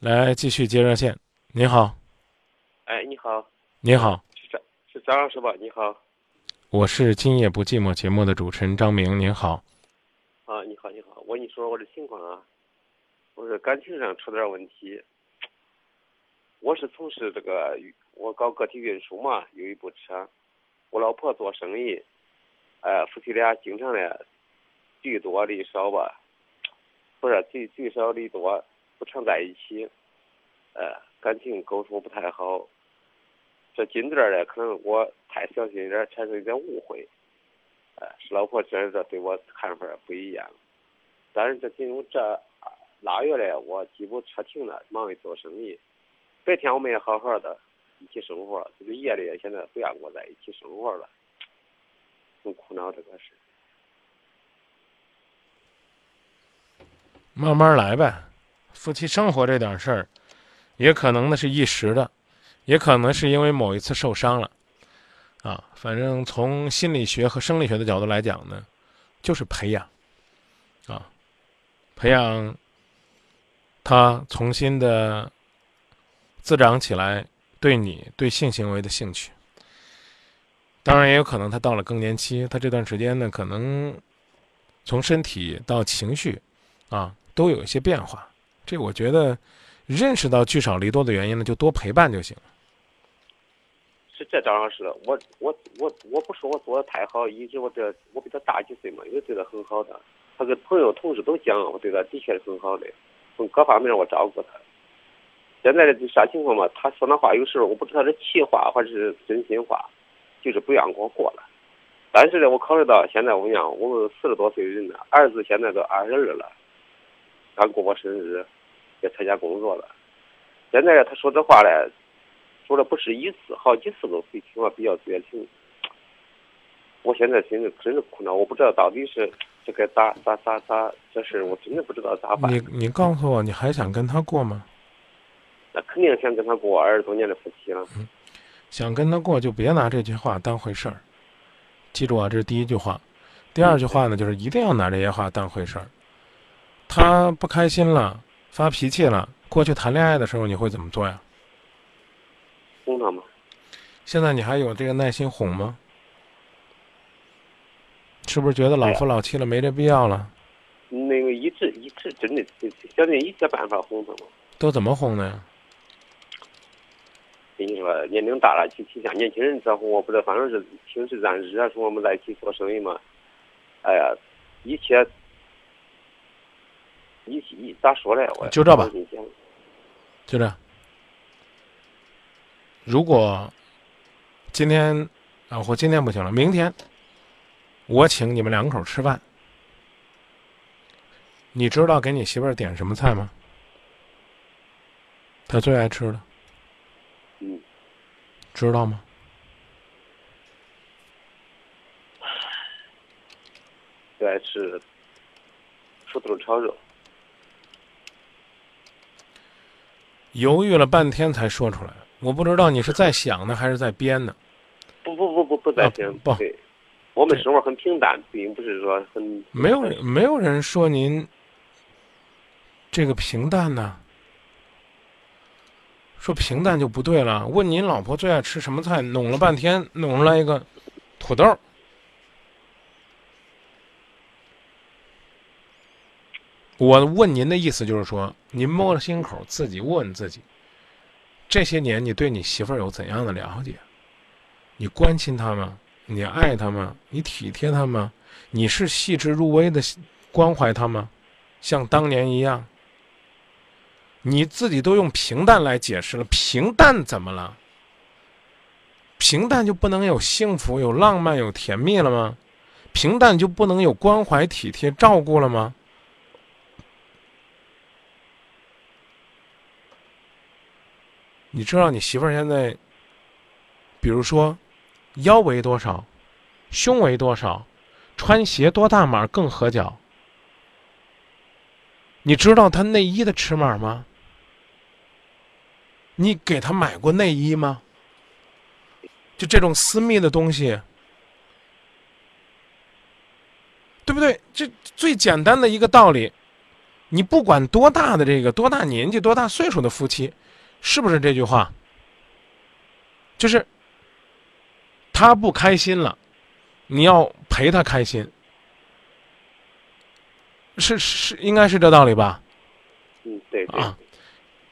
来继续接热线。你好，哎，你好，你好，是张是张老师吧？你好，我是今夜不寂寞节目的主持人张明。您好，啊，你好，你好，我跟你说我的情况啊，我是感情上出点问题。我是从事这个，我搞个体运输嘛，有一部车。我老婆做生意，哎，夫妻俩经常的聚多离少吧，不是聚聚少离多，不常在一起，呃，感情沟通不太好。这近段儿的可能我太小心一点，产生一点误会，呃，是老婆这这对我看法不一样。但是这进入这腊月嘞，我几乎车停了，忙于做生意。白天我们也好好的一起生活，这个夜里现在不愿跟我在一起生活了，很苦恼这个事。慢慢来呗，夫妻生活这点事儿，也可能呢是一时的，也可能是因为某一次受伤了，啊，反正从心理学和生理学的角度来讲呢，就是培养，啊，培养他重新的滋长起来对你对性行为的兴趣。当然也有可能他到了更年期，他这段时间呢，可能从身体到情绪，啊。都有一些变化，这我觉得认识到聚少离多的原因呢，就多陪伴就行了。是这张老师，我我我我不说我做的太好，一直我这我比他大几岁嘛，也对他很好的。他跟朋友同事都讲，我对他的确是很好的，从各方面我照顾他。现在的啥情况嘛？他说那话有时候我不知道是气话还是真心话，就是不愿跟我过了。但是呢，我考虑到现在我讲，我们四十多岁的人了，儿子现在都二十二了。刚过过生日，也参加工作了。现在他说这话嘞，说了不是一次，好几次都会听我比较绝情。我现在心里真是苦恼，我不知道到底是这该咋咋咋咋这事，我真的不知道咋办。你你告诉我，你还想跟他过吗？那肯定想跟他过二十多年的夫妻了。嗯，想跟他过就别拿这句话当回事儿。记住啊，这是第一句话。第二句话呢，就是一定要拿这些话当回事儿。他不开心了，发脾气了。过去谈恋爱的时候，你会怎么做呀？哄他吗？现在你还有这个耐心哄吗？是不是觉得老夫老妻了，没这必要了？那个一直一直真的想尽一切办法哄他嘛。都怎么哄的呀？跟你说，年龄大了，去体像年轻人这哄我不知道，反正是平时咱日说我们在一起做生意嘛。哎呀，一切。一一咋说嘞？我就这吧，就这。如果今天啊，或今天不行了，明天我请你们两口吃饭。你知道给你媳妇儿点什么菜吗？她最爱吃的。嗯。知道吗？最爱吃土豆炒肉。犹豫了半天才说出来，我不知道你是在想呢还是在编呢？不不不不不在编，不，我们生活很平淡，并不是说很没有没有人说您这个平淡呢，说平淡就不对了。问您老婆最爱吃什么菜，弄了半天弄出来一个土豆。我问您的意思就是说，您摸着心口自己问自己：这些年你对你媳妇儿有怎样的了解？你关心她吗？你爱她吗？你体贴她吗？你是细致入微的关怀她吗？像当年一样？你自己都用平淡来解释了，平淡怎么了？平淡就不能有幸福、有浪漫、有甜蜜了吗？平淡就不能有关怀、体贴、照顾了吗？你知道你媳妇儿现在，比如说，腰围多少，胸围多少，穿鞋多大码更合脚？你知道她内衣的尺码吗？你给她买过内衣吗？就这种私密的东西，对不对？这最简单的一个道理，你不管多大的这个多大年纪多大岁数的夫妻，是不是这句话？就是他不开心了，你要陪他开心，是是应该是这道理吧？嗯，对对。啊，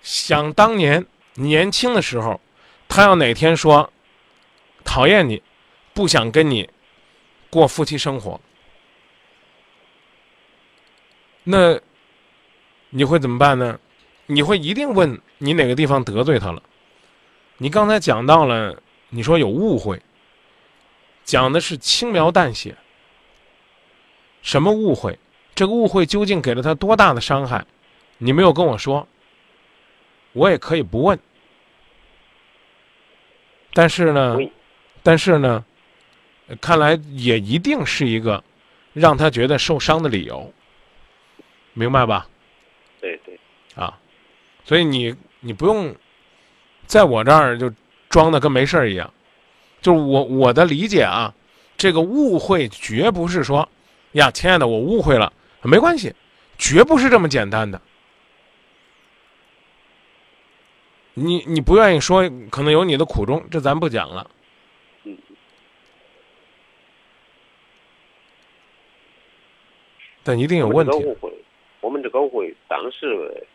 想当年年轻的时候，他要哪天说讨厌你，不想跟你过夫妻生活，那你会怎么办呢？你会一定问你哪个地方得罪他了？你刚才讲到了，你说有误会，讲的是轻描淡写。什么误会？这个误会究竟给了他多大的伤害？你没有跟我说，我也可以不问。但是呢，但是呢，看来也一定是一个让他觉得受伤的理由，明白吧？对对。啊，所以你你不用在我这儿就装的跟没事儿一样。就是我我的理解啊，这个误会绝不是说呀，亲爱的，我误会了，没关系，绝不是这么简单的。你你不愿意说，可能有你的苦衷，这咱不讲了。嗯。但一定有问题。误会，我们这个误会当时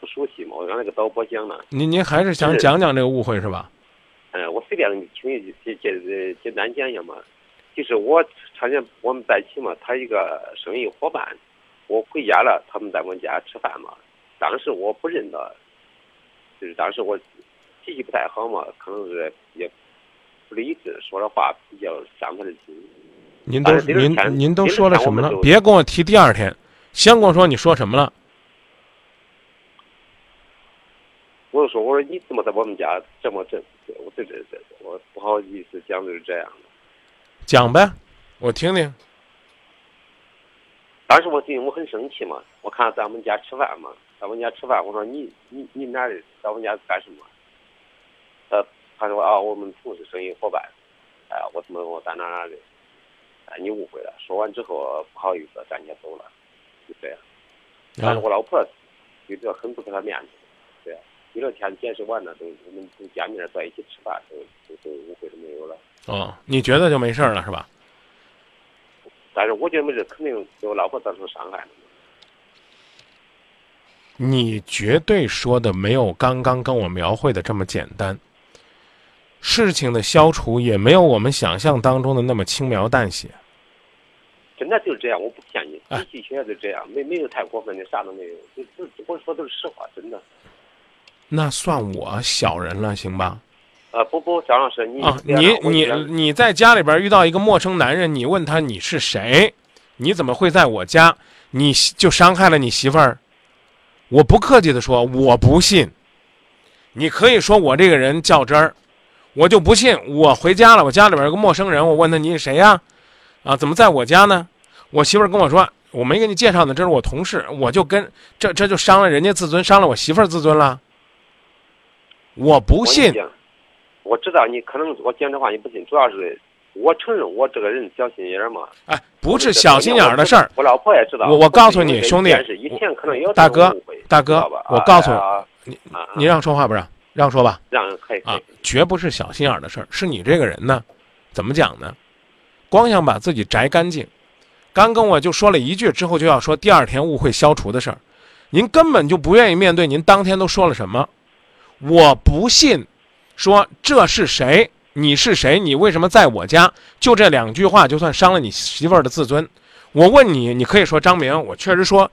不熟悉嘛，我原来给导播讲了。您您还是想讲讲这个误会是吧？嗯，我随便听一简简简单讲讲嘛。就是我常年我们在一起嘛，他一个生意伙伴，我回家了，他们在我们家吃饭嘛。当时我不认得。就是当时我脾气不太好嘛，可能是也不理智，说的话比较伤他的心。您都您您都说了什么了？别跟我提第二天，先跟我说你说什么了。我就说，我说你怎么在我们家这么这？我这这这，我不好意思讲就是这样的。讲呗，我听听。当时我心我很生气嘛，我看在我们家吃饭嘛。在我们家吃饭，我说你你你哪的？在我们家干什么？他他说啊，我们同事生意伙伴。哎呀，我怎么我在哪哪的？哎，你误会了。说完之后不好意思，赶紧走了，就这样。但是我老婆就这很不给他面子。对，第二天解释完了，都我们都见面在一起吃饭，都都都误会都没有了。哦，你觉得就没事了是吧？但是我觉得没事，肯定对我老婆造成伤害了。你绝对说的没有刚刚跟我描绘的这么简单。事情的消除也没有我们想象当中的那么轻描淡写。真的就是这样，我不骗你，仔细学就这样，没没有太过分的，啥都没有，我说都是实话，真的。那算我小人了，行吧？啊不不，蒋老师，你啊，你你你在家里边遇到一个陌生男人，你问他你是谁？你怎么会在我家？你就伤害了你媳妇儿？我不客气的说，我不信。你可以说我这个人较真儿，我就不信。我回家了，我家里边有个陌生人，我问他你是谁呀？啊，怎么在我家呢？我媳妇儿跟我说，我没给你介绍呢，这是我同事，我就跟这这就伤了人家自尊，伤了我媳妇儿自尊了。我不信。我知道你可能我讲这话你不信，主要是。我承认我这个人小心眼嘛。哎，不是小心眼的事儿。我老婆也知道。我我告诉你，兄弟，大哥，大哥，我告诉你，你你让说话不让？让说吧。让可以啊，绝不是小心眼的事儿。是你这个人呢，怎么讲呢？光想把自己摘干净，刚跟我就说了一句之后就要说第二天误会消除的事儿，您根本就不愿意面对。您当天都说了什么？我不信，说这是谁？你是谁？你为什么在我家？就这两句话，就算伤了你媳妇儿的自尊。我问你，你可以说张明，我确实说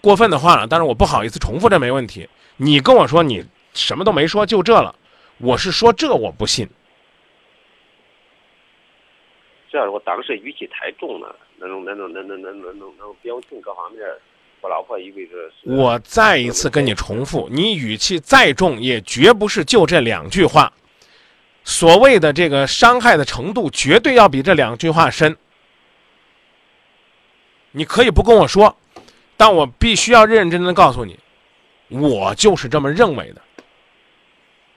过分的话了，但是我不好意思重复，这没问题。你跟我说你什么都没说，就这了，我是说这我不信。这样我当时语气太重了，那种那种那那那那那那种表情各方面，我老婆以为是。我再一次跟你重复，你语气再重，也绝不是就这两句话。所谓的这个伤害的程度，绝对要比这两句话深。你可以不跟我说，但我必须要认认真真的告诉你，我就是这么认为的。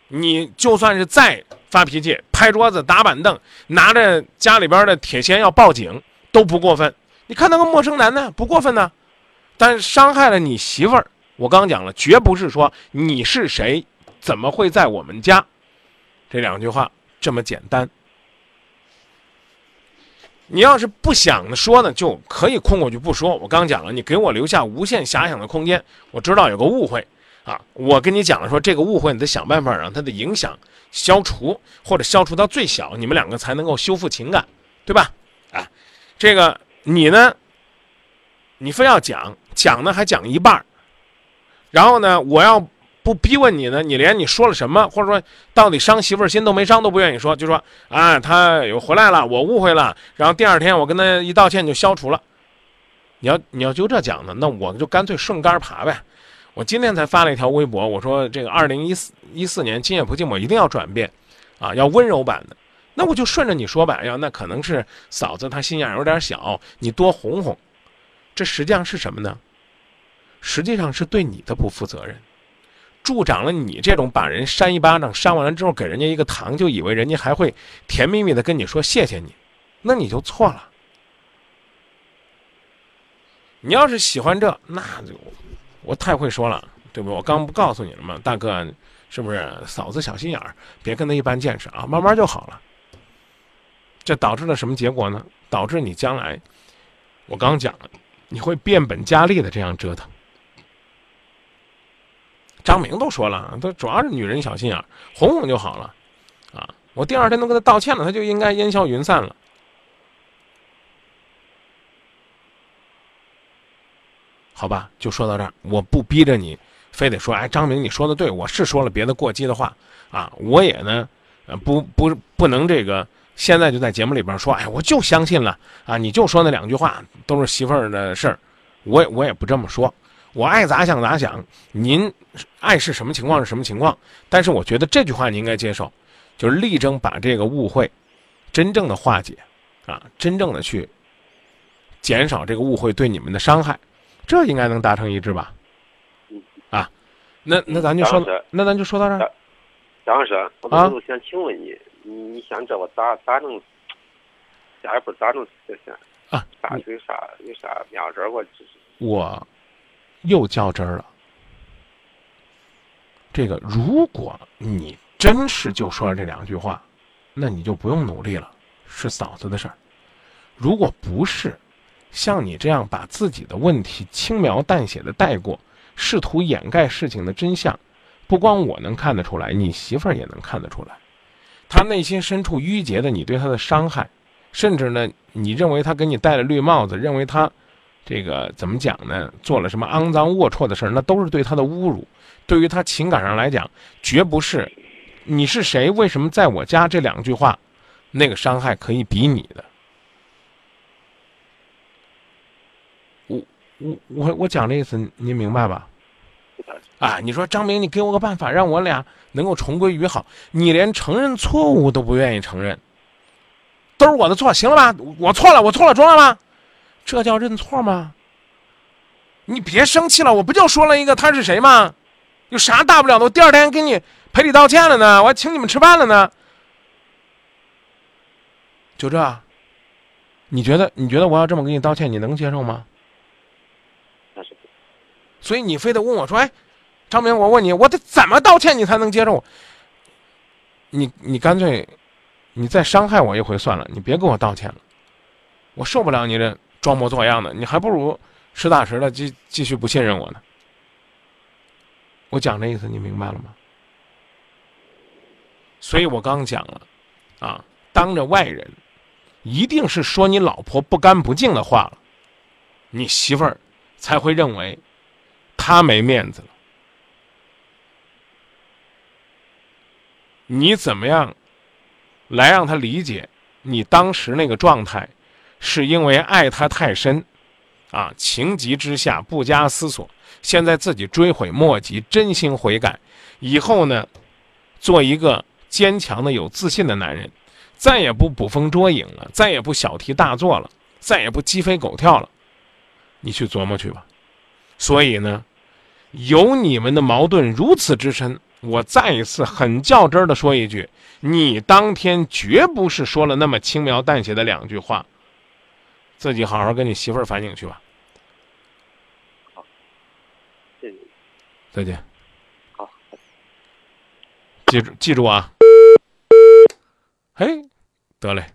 你就算是再发脾气、拍桌子、打板凳、拿着家里边的铁锨要报警，都不过分。你看那个陌生男的不过分呢，但伤害了你媳妇儿，我刚讲了，绝不是说你是谁，怎么会在我们家，这两句话这么简单。你要是不想说呢，就可以空过去不说。我刚讲了，你给我留下无限遐想的空间。我知道有个误会啊，我跟你讲了，说这个误会你得想办法让它的影响消除，或者消除到最小，你们两个才能够修复情感，对吧？啊，这个你呢，你非要讲讲呢，还讲一半儿，然后呢，我要。不逼问你呢，你连你说了什么，或者说到底伤媳妇儿心都没伤，都不愿意说，就说啊，他又回来了，我误会了，然后第二天我跟他一道歉就消除了。你要你要就这讲呢，那我就干脆顺杆爬呗。我今天才发了一条微博，我说这个二零一四一四年今夜不寂寞一定要转变，啊，要温柔版的。那我就顺着你说吧，哎呀，那可能是嫂子她心眼有点小，你多哄哄。这实际上是什么呢？实际上是对你的不负责任。助长了你这种把人扇一巴掌，扇完了之后给人家一个糖，就以为人家还会甜蜜蜜的跟你说谢谢你，那你就错了。你要是喜欢这，那就我太会说了，对不？我刚不告诉你了吗？大哥，是不是嫂子小心眼儿，别跟他一般见识啊，慢慢就好了。这导致了什么结果呢？导致你将来，我刚讲了，你会变本加厉的这样折腾。张明都说了，他主要是女人小心眼，哄哄就好了，啊！我第二天都跟他道歉了，他就应该烟消云散了。好吧，就说到这儿，我不逼着你，非得说，哎，张明你说的对，我是说了别的过激的话啊，我也呢，不不不能这个，现在就在节目里边说，哎，我就相信了啊，你就说那两句话都是媳妇儿的事儿，我也我也不这么说。我爱咋想咋想，您爱是什么情况是什么情况？但是我觉得这句话你应该接受，就是力争把这个误会真正的化解，啊，真正的去减少这个误会对你们的伤害，这应该能达成一致吧？啊，那那咱就说，那咱就说到这儿。张老师，我就是想请问你，你你想知道我咋咋能下一步咋能实现？啊，啥有啥有啥妙招我？我。又较真儿了。这个，如果你真是就说了这两句话，那你就不用努力了，是嫂子的事儿。如果不是，像你这样把自己的问题轻描淡写的带过，试图掩盖事情的真相，不光我能看得出来，你媳妇儿也能看得出来。他内心深处郁结的你对他的伤害，甚至呢，你认为他给你戴了绿帽子，认为他。这个怎么讲呢？做了什么肮脏龌龊的事儿，那都是对他的侮辱。对于他情感上来讲，绝不是“你是谁？为什么在我家？”这两句话，那个伤害可以比拟的。我我我我讲这意思，您明白吧？啊，你说张明，你给我个办法，让我俩能够重归于好。你连承认错误都不愿意承认，都是我的错，行了吧？我错了，我错了，中了吧？这叫认错吗？你别生气了，我不就说了一个他是谁吗？有啥大不了的？我第二天给你赔礼道歉了呢，我还请你们吃饭了呢。就这？你觉得？你觉得我要这么给你道歉，你能接受吗？所以你非得问我说：“哎，张明，我问你，我得怎么道歉你才能接受？”你你干脆，你再伤害我一回算了，你别给我道歉了，我受不了你这。装模作样的，你还不如实打实的继继续不信任我呢。我讲这意思，你明白了吗？所以我刚讲了，啊，当着外人，一定是说你老婆不干不净的话了，你媳妇儿才会认为他没面子。你怎么样来让他理解你当时那个状态？是因为爱他太深，啊，情急之下不加思索，现在自己追悔莫及，真心悔改，以后呢，做一个坚强的、有自信的男人，再也不捕风捉影了，再也不小题大做了，再也不鸡飞狗跳了，你去琢磨去吧。所以呢，有你们的矛盾如此之深，我再一次很较真的说一句你当天绝不是说了那么轻描淡写的两句话自己好好跟你媳妇儿反省去吧好谢谢再见。好记住记住啊。嘿得嘞。